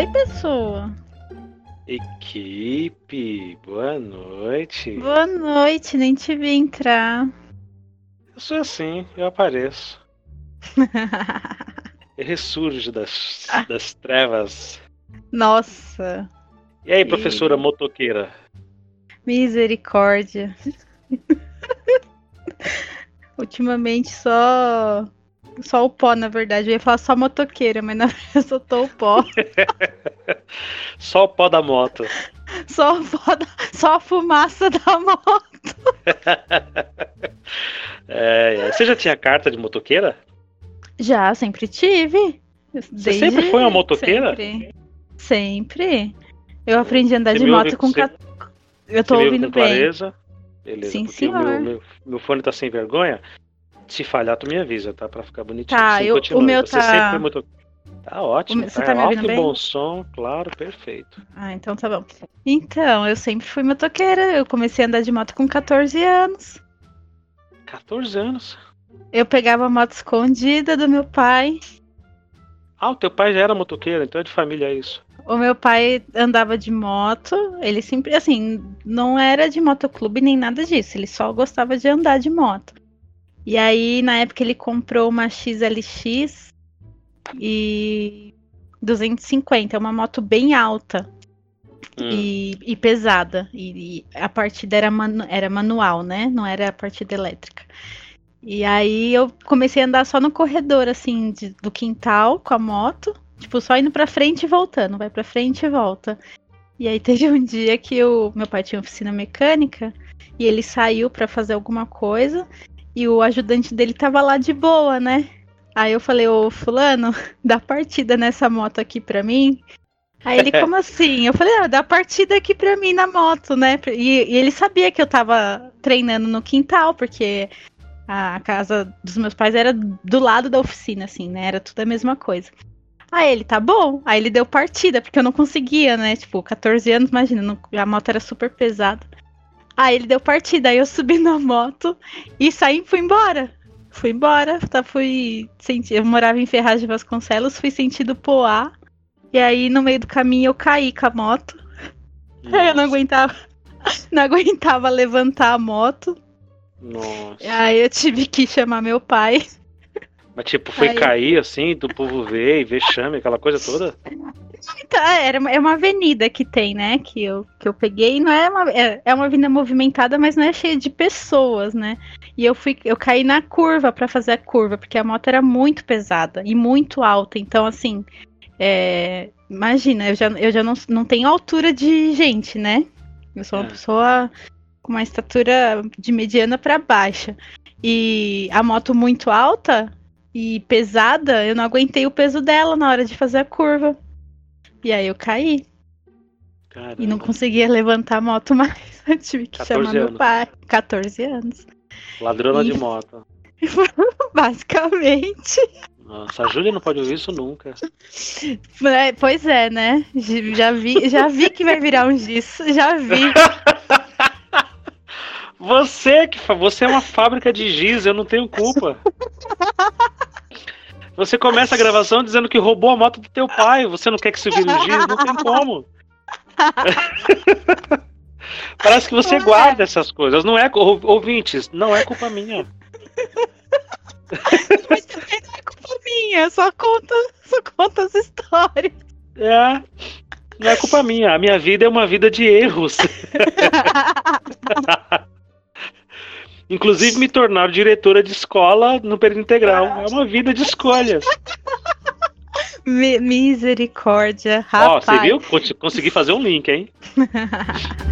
Oi, pessoa. Equipe, boa noite. Boa noite, nem te vi entrar. Eu sou assim, eu apareço. eu ressurjo das, das trevas. Nossa. E aí, professora e... motoqueira? Misericórdia. Ultimamente só. Só o pó, na verdade. Eu ia falar só motoqueira, mas na verdade eu só tô o pó. só o pó da moto. Só, o pó da... só a fumaça da moto. é, é. Você já tinha carta de motoqueira? Já, sempre tive. Desde... Você sempre foi uma motoqueira? Sempre. sempre. Eu aprendi a andar Você de moto com. Você... Eu tô ouvindo bem. Clareza? Beleza, Sim, o meu, meu, meu, fone tá sem vergonha. Se falhar, tu me avisa, tá? Pra ficar bonitinho. Tá, Sim, eu, o meu Você tá... sempre foi muito... Tá ótimo. Você tá, tá me ouvindo bem? bom som, claro, perfeito. Ah, então tá bom. Então, eu sempre fui motoqueira. Eu comecei a andar de moto com 14 anos. 14 anos? Eu pegava a moto escondida do meu pai. Ah, o teu pai já era motoqueiro, então é de família isso. O meu pai andava de moto, ele sempre, assim, não era de motoclube nem nada disso, ele só gostava de andar de moto. E aí, na época, ele comprou uma XLX e 250, é uma moto bem alta hum. e, e, pesada. E, e, a partida era, manu, era manual, né? Não era a partida elétrica. E aí eu comecei a andar só no corredor, assim, de, do quintal com a moto. Tipo, só indo pra frente e voltando. Vai pra frente e volta. E aí teve um dia que o meu pai tinha oficina mecânica e ele saiu para fazer alguma coisa e o ajudante dele tava lá de boa, né? Aí eu falei, ô fulano, dá partida nessa moto aqui pra mim. Aí ele, como assim? Eu falei, ah, dá partida aqui pra mim na moto, né? E, e, ele sabia que eu tava treinando no quintal, porque a casa dos meus pais era do lado da oficina, assim, né? Era tudo a mesma coisa. Aí ele, tá bom. Aí ele deu partida, porque eu não conseguia, né? Tipo, 14 anos, imagina, não, a moto era super pesada. Aí ele deu partida, aí eu subi na moto e saí e fui embora. Fui embora, tá, fui. Senti, eu morava em Ferraz de Vasconcelos, fui sentido Poá. E aí no meio do caminho eu caí com a moto. Aí eu não aguentava. Não aguentava levantar a moto. Nossa. Aí eu tive que chamar meu pai. Mas tipo, foi Aí... cair assim, do povo ver e vexame, aquela coisa toda? Então, é, era uma, é uma avenida que tem, né? Que eu, que eu peguei. Não é uma, é, é uma avenida movimentada, mas não é cheia de pessoas, né? E eu fui, eu caí na curva para fazer a curva, porque a moto era muito pesada e muito alta. Então, assim, é, imagina, eu já, eu já não, não tenho altura de gente, né? Eu sou uma é. pessoa com uma estatura de mediana para baixa. E a moto muito alta, e pesada, eu não aguentei o peso dela na hora de fazer a curva. E aí eu caí. Caramba. E não conseguia levantar a moto mais. Eu tive que chamar anos. meu pai. 14 anos. Ladrona e... de moto. Basicamente. Nossa, a Júlia não pode ouvir isso nunca. É, pois é, né? Já vi, já vi que vai virar um disso. Já vi. Você que você é uma fábrica de giz, eu não tenho culpa. Você começa a gravação dizendo que roubou a moto do teu pai. Você não quer que isso vire um giz? Não tem como. Parece que você guarda essas coisas. Não é ouvintes, não é culpa minha. Mas também não é culpa minha, só conta, só conta as histórias. É. Não é culpa minha. A minha vida é uma vida de erros. Inclusive me tornar diretora de escola no período integral. É uma vida de escolhas. Misericórdia, rapaz. Ó, você viu? Consegui fazer um link, hein?